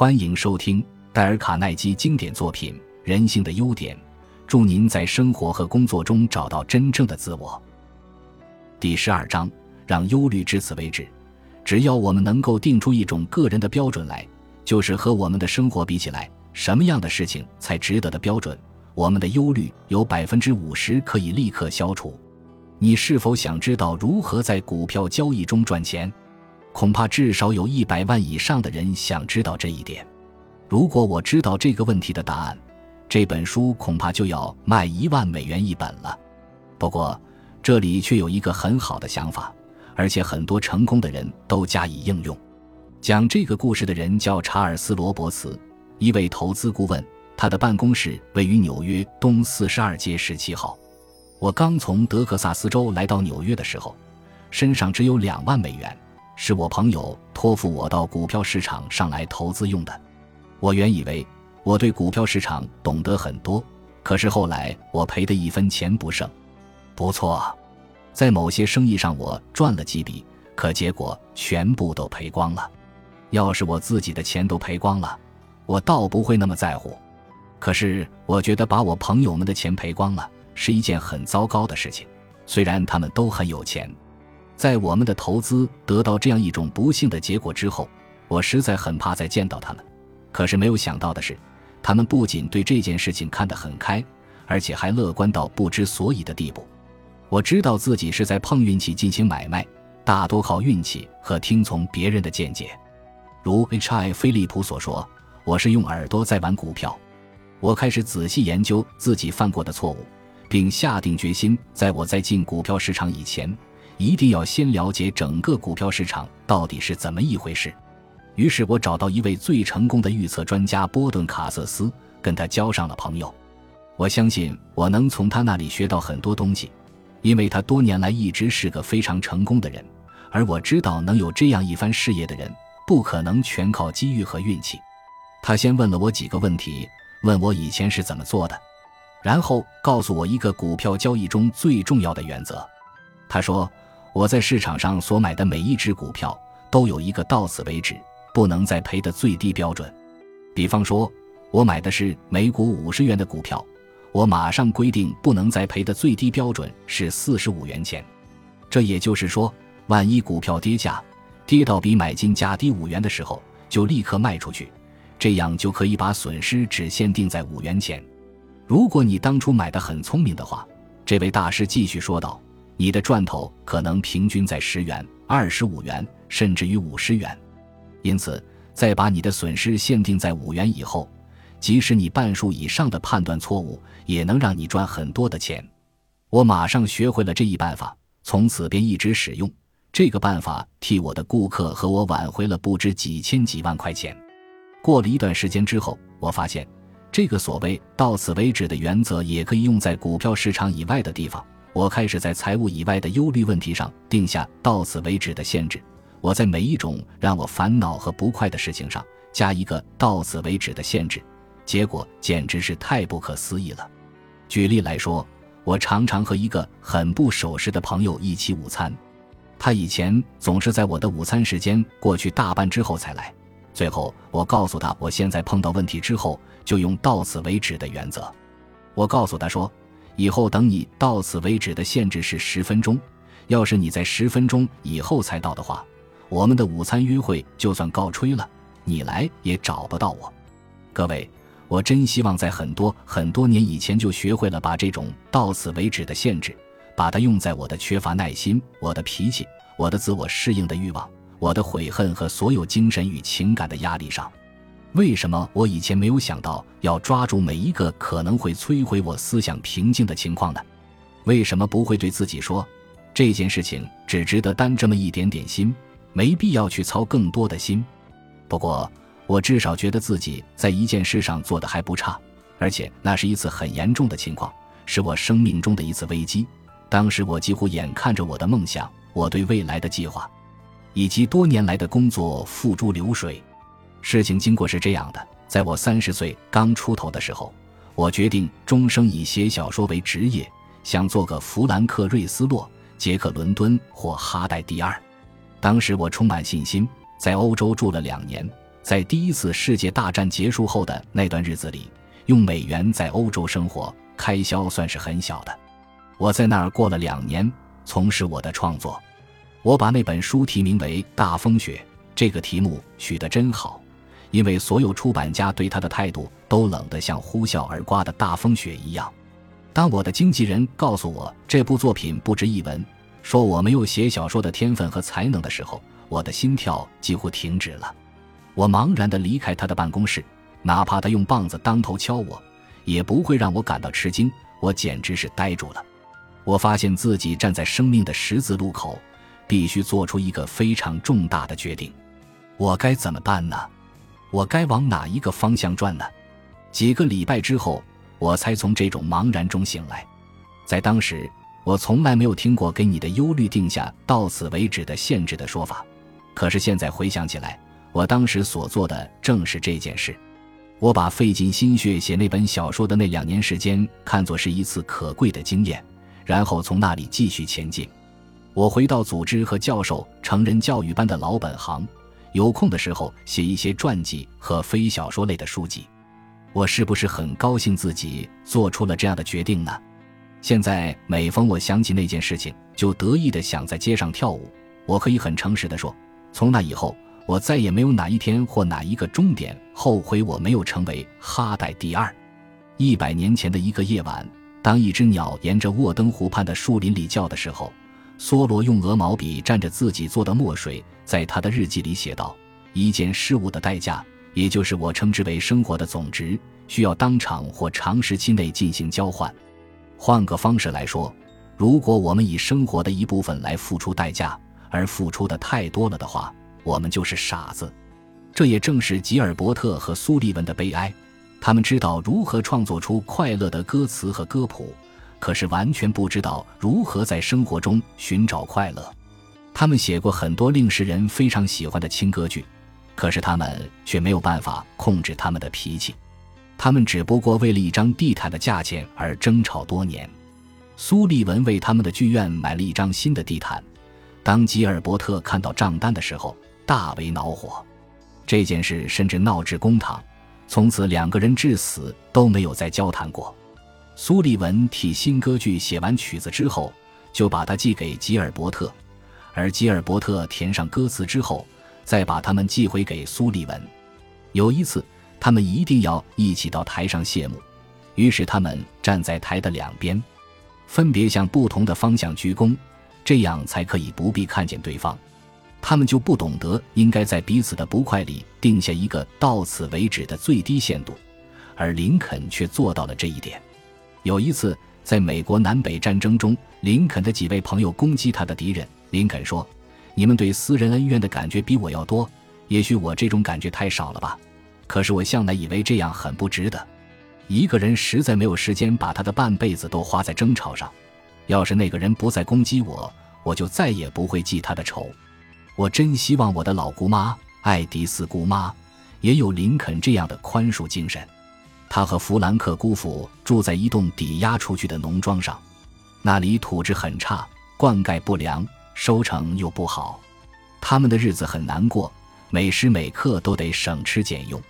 欢迎收听戴尔·卡耐基经典作品《人性的优点》，祝您在生活和工作中找到真正的自我。第十二章，让忧虑至此为止。只要我们能够定出一种个人的标准来，就是和我们的生活比起来，什么样的事情才值得的标准，我们的忧虑有百分之五十可以立刻消除。你是否想知道如何在股票交易中赚钱？恐怕至少有一百万以上的人想知道这一点。如果我知道这个问题的答案，这本书恐怕就要卖一万美元一本了。不过，这里却有一个很好的想法，而且很多成功的人都加以应用。讲这个故事的人叫查尔斯·罗伯茨，一位投资顾问。他的办公室位于纽约东四十二街十七号。我刚从德克萨斯州来到纽约的时候，身上只有两万美元。是我朋友托付我到股票市场上来投资用的。我原以为我对股票市场懂得很多，可是后来我赔得一分钱不剩。不错，在某些生意上我赚了几笔，可结果全部都赔光了。要是我自己的钱都赔光了，我倒不会那么在乎。可是我觉得把我朋友们的钱赔光了是一件很糟糕的事情，虽然他们都很有钱。在我们的投资得到这样一种不幸的结果之后，我实在很怕再见到他们。可是没有想到的是，他们不仅对这件事情看得很开，而且还乐观到不知所以的地步。我知道自己是在碰运气进行买卖，大多靠运气和听从别人的见解。如 H.I. 菲利普所说：“我是用耳朵在玩股票。”我开始仔细研究自己犯过的错误，并下定决心，在我在进股票市场以前。一定要先了解整个股票市场到底是怎么一回事。于是我找到一位最成功的预测专家波顿·卡瑟斯，跟他交上了朋友。我相信我能从他那里学到很多东西，因为他多年来一直是个非常成功的人。而我知道能有这样一番事业的人，不可能全靠机遇和运气。他先问了我几个问题，问我以前是怎么做的，然后告诉我一个股票交易中最重要的原则。他说。我在市场上所买的每一只股票都有一个到此为止，不能再赔的最低标准。比方说，我买的是每股五十元的股票，我马上规定不能再赔的最低标准是四十五元钱。这也就是说，万一股票跌价，跌到比买进价低五元的时候，就立刻卖出去，这样就可以把损失只限定在五元钱。如果你当初买的很聪明的话，这位大师继续说道。你的赚头可能平均在十元、二十五元，甚至于五十元，因此，在把你的损失限定在五元以后，即使你半数以上的判断错误，也能让你赚很多的钱。我马上学会了这一办法，从此便一直使用这个办法，替我的顾客和我挽回了不知几千几万块钱。过了一段时间之后，我发现，这个所谓“到此为止”的原则，也可以用在股票市场以外的地方。我开始在财务以外的忧虑问题上定下到此为止的限制。我在每一种让我烦恼和不快的事情上加一个到此为止的限制，结果简直是太不可思议了。举例来说，我常常和一个很不守时的朋友一起午餐，他以前总是在我的午餐时间过去大半之后才来。最后，我告诉他，我现在碰到问题之后就用到此为止的原则。我告诉他说。以后等你到此为止的限制是十分钟，要是你在十分钟以后才到的话，我们的午餐约会就算告吹了，你来也找不到我。各位，我真希望在很多很多年以前就学会了把这种到此为止的限制，把它用在我的缺乏耐心、我的脾气、我的自我适应的欲望、我的悔恨和所有精神与情感的压力上。为什么我以前没有想到要抓住每一个可能会摧毁我思想平静的情况呢？为什么不会对自己说，这件事情只值得担这么一点点心，没必要去操更多的心？不过，我至少觉得自己在一件事上做的还不差，而且那是一次很严重的情况，是我生命中的一次危机。当时我几乎眼看着我的梦想、我对未来的计划，以及多年来的工作付诸流水。事情经过是这样的：在我三十岁刚出头的时候，我决定终生以写小说为职业，想做个弗兰克·瑞斯洛、杰克·伦敦或哈代第二。当时我充满信心，在欧洲住了两年，在第一次世界大战结束后的那段日子里，用美元在欧洲生活，开销算是很小的。我在那儿过了两年，从事我的创作。我把那本书题名为《大风雪》，这个题目取得真好，因为所有出版家对他的态度都冷得像呼啸而刮的大风雪一样。当我的经纪人告诉我这部作品不值一文，说我没有写小说的天分和才能的时候，我的心跳几乎停止了。我茫然地离开他的办公室，哪怕他用棒子当头敲我，也不会让我感到吃惊。我简直是呆住了。我发现自己站在生命的十字路口。必须做出一个非常重大的决定，我该怎么办呢？我该往哪一个方向转呢？几个礼拜之后，我才从这种茫然中醒来。在当时，我从来没有听过给你的忧虑定下到此为止的限制的说法。可是现在回想起来，我当时所做的正是这件事。我把费尽心血写那本小说的那两年时间看作是一次可贵的经验，然后从那里继续前进。我回到组织和教授成人教育班的老本行，有空的时候写一些传记和非小说类的书籍。我是不是很高兴自己做出了这样的决定呢？现在每逢我想起那件事情，就得意的想在街上跳舞。我可以很诚实的说，从那以后，我再也没有哪一天或哪一个终点后悔我没有成为哈代第二。一百年前的一个夜晚，当一只鸟沿着沃登湖畔的树林里叫的时候。梭罗用鹅毛笔蘸着自己做的墨水，在他的日记里写道：“一件事物的代价，也就是我称之为生活的总值，需要当场或长时期内进行交换。换个方式来说，如果我们以生活的一部分来付出代价，而付出的太多了的话，我们就是傻子。这也正是吉尔伯特和苏利文的悲哀。他们知道如何创作出快乐的歌词和歌谱。”可是完全不知道如何在生活中寻找快乐。他们写过很多令世人非常喜欢的轻歌剧，可是他们却没有办法控制他们的脾气。他们只不过为了一张地毯的价钱而争吵多年。苏利文为他们的剧院买了一张新的地毯。当吉尔伯特看到账单的时候，大为恼火。这件事甚至闹至公堂，从此两个人至死都没有再交谈过。苏利文替新歌剧写完曲子之后，就把它寄给吉尔伯特，而吉尔伯特填上歌词之后，再把它们寄回给苏利文。有一次，他们一定要一起到台上谢幕，于是他们站在台的两边，分别向不同的方向鞠躬，这样才可以不必看见对方。他们就不懂得应该在彼此的不快里定下一个到此为止的最低限度，而林肯却做到了这一点。有一次，在美国南北战争中，林肯的几位朋友攻击他的敌人。林肯说：“你们对私人恩怨的感觉比我要多，也许我这种感觉太少了吧。可是我向来以为这样很不值得。一个人实在没有时间把他的半辈子都花在争吵上。要是那个人不再攻击我，我就再也不会记他的仇。我真希望我的老姑妈爱迪丝姑妈也有林肯这样的宽恕精神。”他和弗兰克姑父住在一栋抵押出去的农庄上，那里土质很差，灌溉不良，收成又不好，他们的日子很难过，每时每刻都得省吃俭用。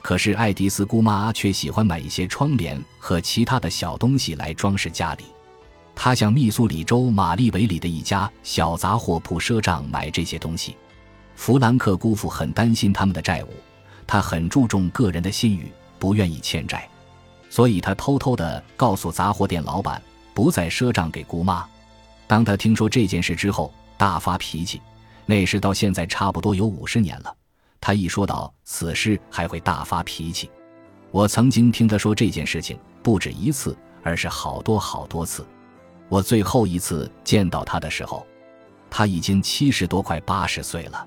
可是爱迪斯姑妈却喜欢买一些窗帘和其他的小东西来装饰家里。她向密苏里州马利维里的一家小杂货铺赊账买这些东西。弗兰克姑父很担心他们的债务，他很注重个人的信誉。不愿意欠债，所以他偷偷地告诉杂货店老板不再赊账给姑妈。当他听说这件事之后，大发脾气。那时到现在差不多有五十年了，他一说到此事还会大发脾气。我曾经听他说这件事情不止一次，而是好多好多次。我最后一次见到他的时候，他已经七十多快八十岁了。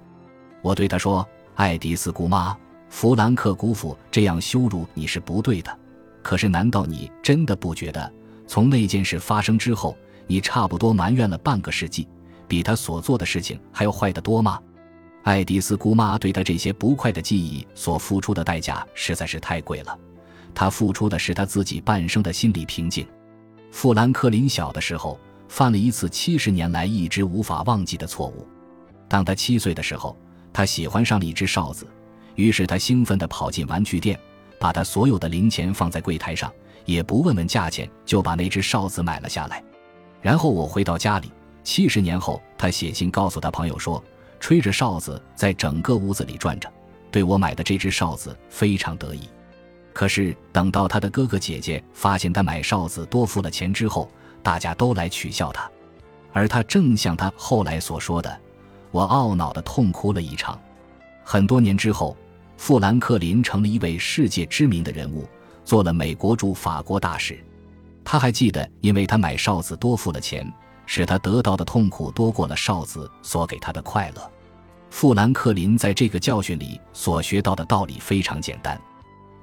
我对他说：“爱迪斯姑妈。”弗兰克姑父这样羞辱你是不对的，可是难道你真的不觉得，从那件事发生之后，你差不多埋怨了半个世纪，比他所做的事情还要坏得多吗？爱迪斯姑妈对他这些不快的记忆所付出的代价实在是太贵了，他付出的是他自己半生的心理平静。富兰克林小的时候犯了一次七十年来一直无法忘记的错误，当他七岁的时候，他喜欢上了一只哨子。于是他兴奋地跑进玩具店，把他所有的零钱放在柜台上，也不问问价钱，就把那只哨子买了下来。然后我回到家里，七十年后，他写信告诉他朋友说，吹着哨子在整个屋子里转着，对我买的这只哨子非常得意。可是等到他的哥哥姐姐发现他买哨子多付了钱之后，大家都来取笑他，而他正像他后来所说的，我懊恼地痛哭了一场。很多年之后。富兰克林成了一位世界知名的人物，做了美国驻法国大使。他还记得，因为他买哨子多付了钱，使他得到的痛苦多过了哨子所给他的快乐。富兰克林在这个教训里所学到的道理非常简单。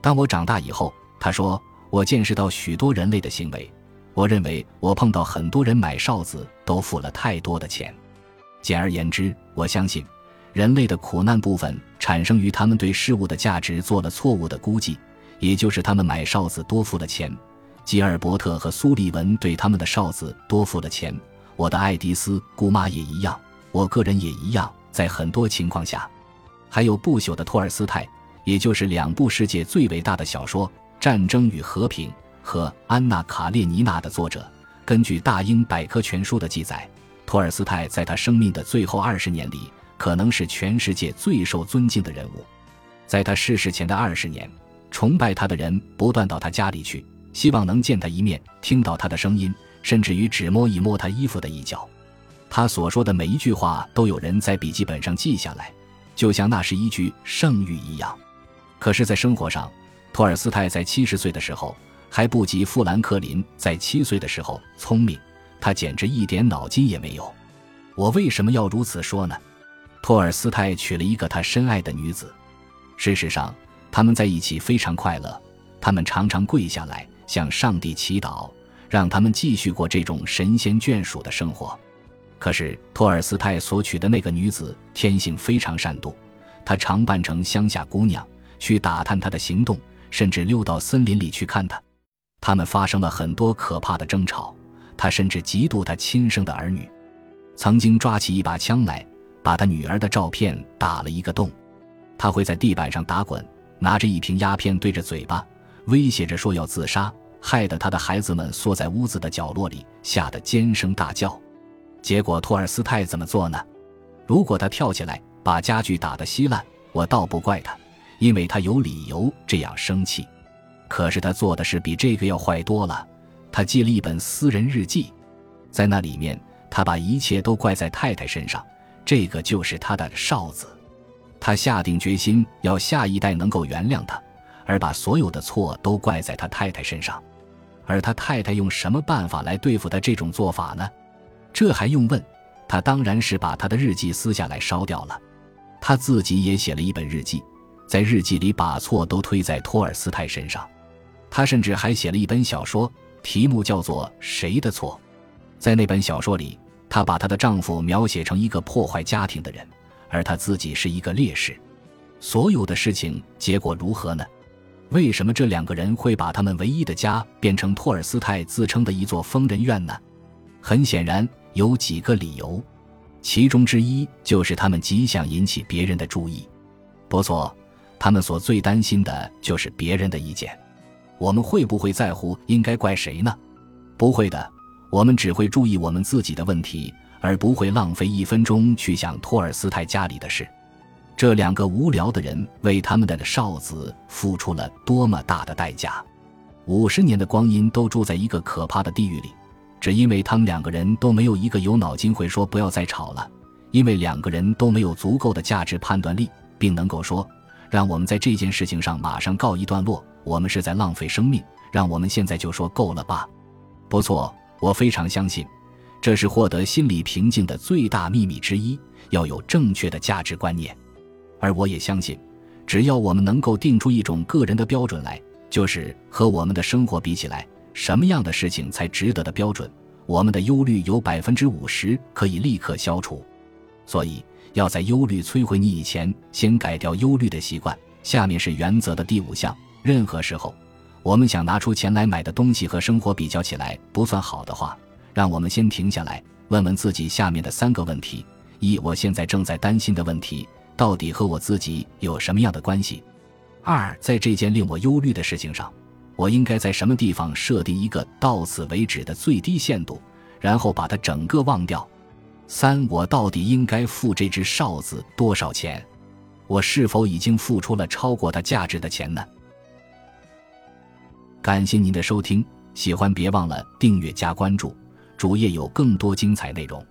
当我长大以后，他说，我见识到许多人类的行为。我认为我碰到很多人买哨子都付了太多的钱。简而言之，我相信。人类的苦难部分产生于他们对事物的价值做了错误的估计，也就是他们买哨子多付了钱。吉尔伯特和苏利文对他们的哨子多付了钱，我的爱迪斯姑妈也一样，我个人也一样。在很多情况下，还有不朽的托尔斯泰，也就是两部世界最伟大的小说《战争与和平》和《安娜·卡列尼娜》的作者。根据大英百科全书的记载，托尔斯泰在他生命的最后二十年里。可能是全世界最受尊敬的人物，在他逝世前的二十年，崇拜他的人不断到他家里去，希望能见他一面，听到他的声音，甚至于只摸一摸他衣服的一角。他所说的每一句话都有人在笔记本上记下来，就像那是一句圣谕一样。可是，在生活上，托尔斯泰在七十岁的时候还不及富兰克林在七岁的时候聪明，他简直一点脑筋也没有。我为什么要如此说呢？托尔斯泰娶了一个他深爱的女子，事实上，他们在一起非常快乐。他们常常跪下来向上帝祈祷，让他们继续过这种神仙眷属的生活。可是，托尔斯泰所娶的那个女子天性非常善妒，她常扮成乡下姑娘去打探他的行动，甚至溜到森林里去看他。他们发生了很多可怕的争吵，他甚至嫉妒他亲生的儿女，曾经抓起一把枪来。把他女儿的照片打了一个洞，他会在地板上打滚，拿着一瓶鸦片对着嘴巴，威胁着说要自杀，害得他的孩子们缩在屋子的角落里，吓得尖声大叫。结果托尔斯泰怎么做呢？如果他跳起来把家具打得稀烂，我倒不怪他，因为他有理由这样生气。可是他做的事比这个要坏多了，他记了一本私人日记，在那里面，他把一切都怪在太太身上。这个就是他的哨子，他下定决心要下一代能够原谅他，而把所有的错都怪在他太太身上。而他太太用什么办法来对付他这种做法呢？这还用问？他当然是把他的日记撕下来烧掉了。他自己也写了一本日记，在日记里把错都推在托尔斯泰身上。他甚至还写了一本小说，题目叫做《谁的错》。在那本小说里。她把她的丈夫描写成一个破坏家庭的人，而她自己是一个烈士。所有的事情结果如何呢？为什么这两个人会把他们唯一的家变成托尔斯泰自称的一座疯人院呢？很显然有几个理由，其中之一就是他们极想引起别人的注意。不错，他们所最担心的就是别人的意见。我们会不会在乎应该怪谁呢？不会的。我们只会注意我们自己的问题，而不会浪费一分钟去想托尔斯泰家里的事。这两个无聊的人为他们的哨子付出了多么大的代价！五十年的光阴都住在一个可怕的地狱里，只因为他们两个人都没有一个有脑筋会说不要再吵了，因为两个人都没有足够的价值判断力，并能够说让我们在这件事情上马上告一段落。我们是在浪费生命，让我们现在就说够了吧？不错。我非常相信，这是获得心理平静的最大秘密之一。要有正确的价值观念，而我也相信，只要我们能够定出一种个人的标准来，就是和我们的生活比起来，什么样的事情才值得的标准，我们的忧虑有百分之五十可以立刻消除。所以，要在忧虑摧毁你以前，先改掉忧虑的习惯。下面是原则的第五项：任何时候。我们想拿出钱来买的东西和生活比较起来不算好的话，让我们先停下来，问问自己下面的三个问题：一、我现在正在担心的问题，到底和我自己有什么样的关系？二，在这件令我忧虑的事情上，我应该在什么地方设定一个到此为止的最低限度，然后把它整个忘掉？三，我到底应该付这只哨子多少钱？我是否已经付出了超过它价值的钱呢？感谢您的收听，喜欢别忘了订阅加关注，主页有更多精彩内容。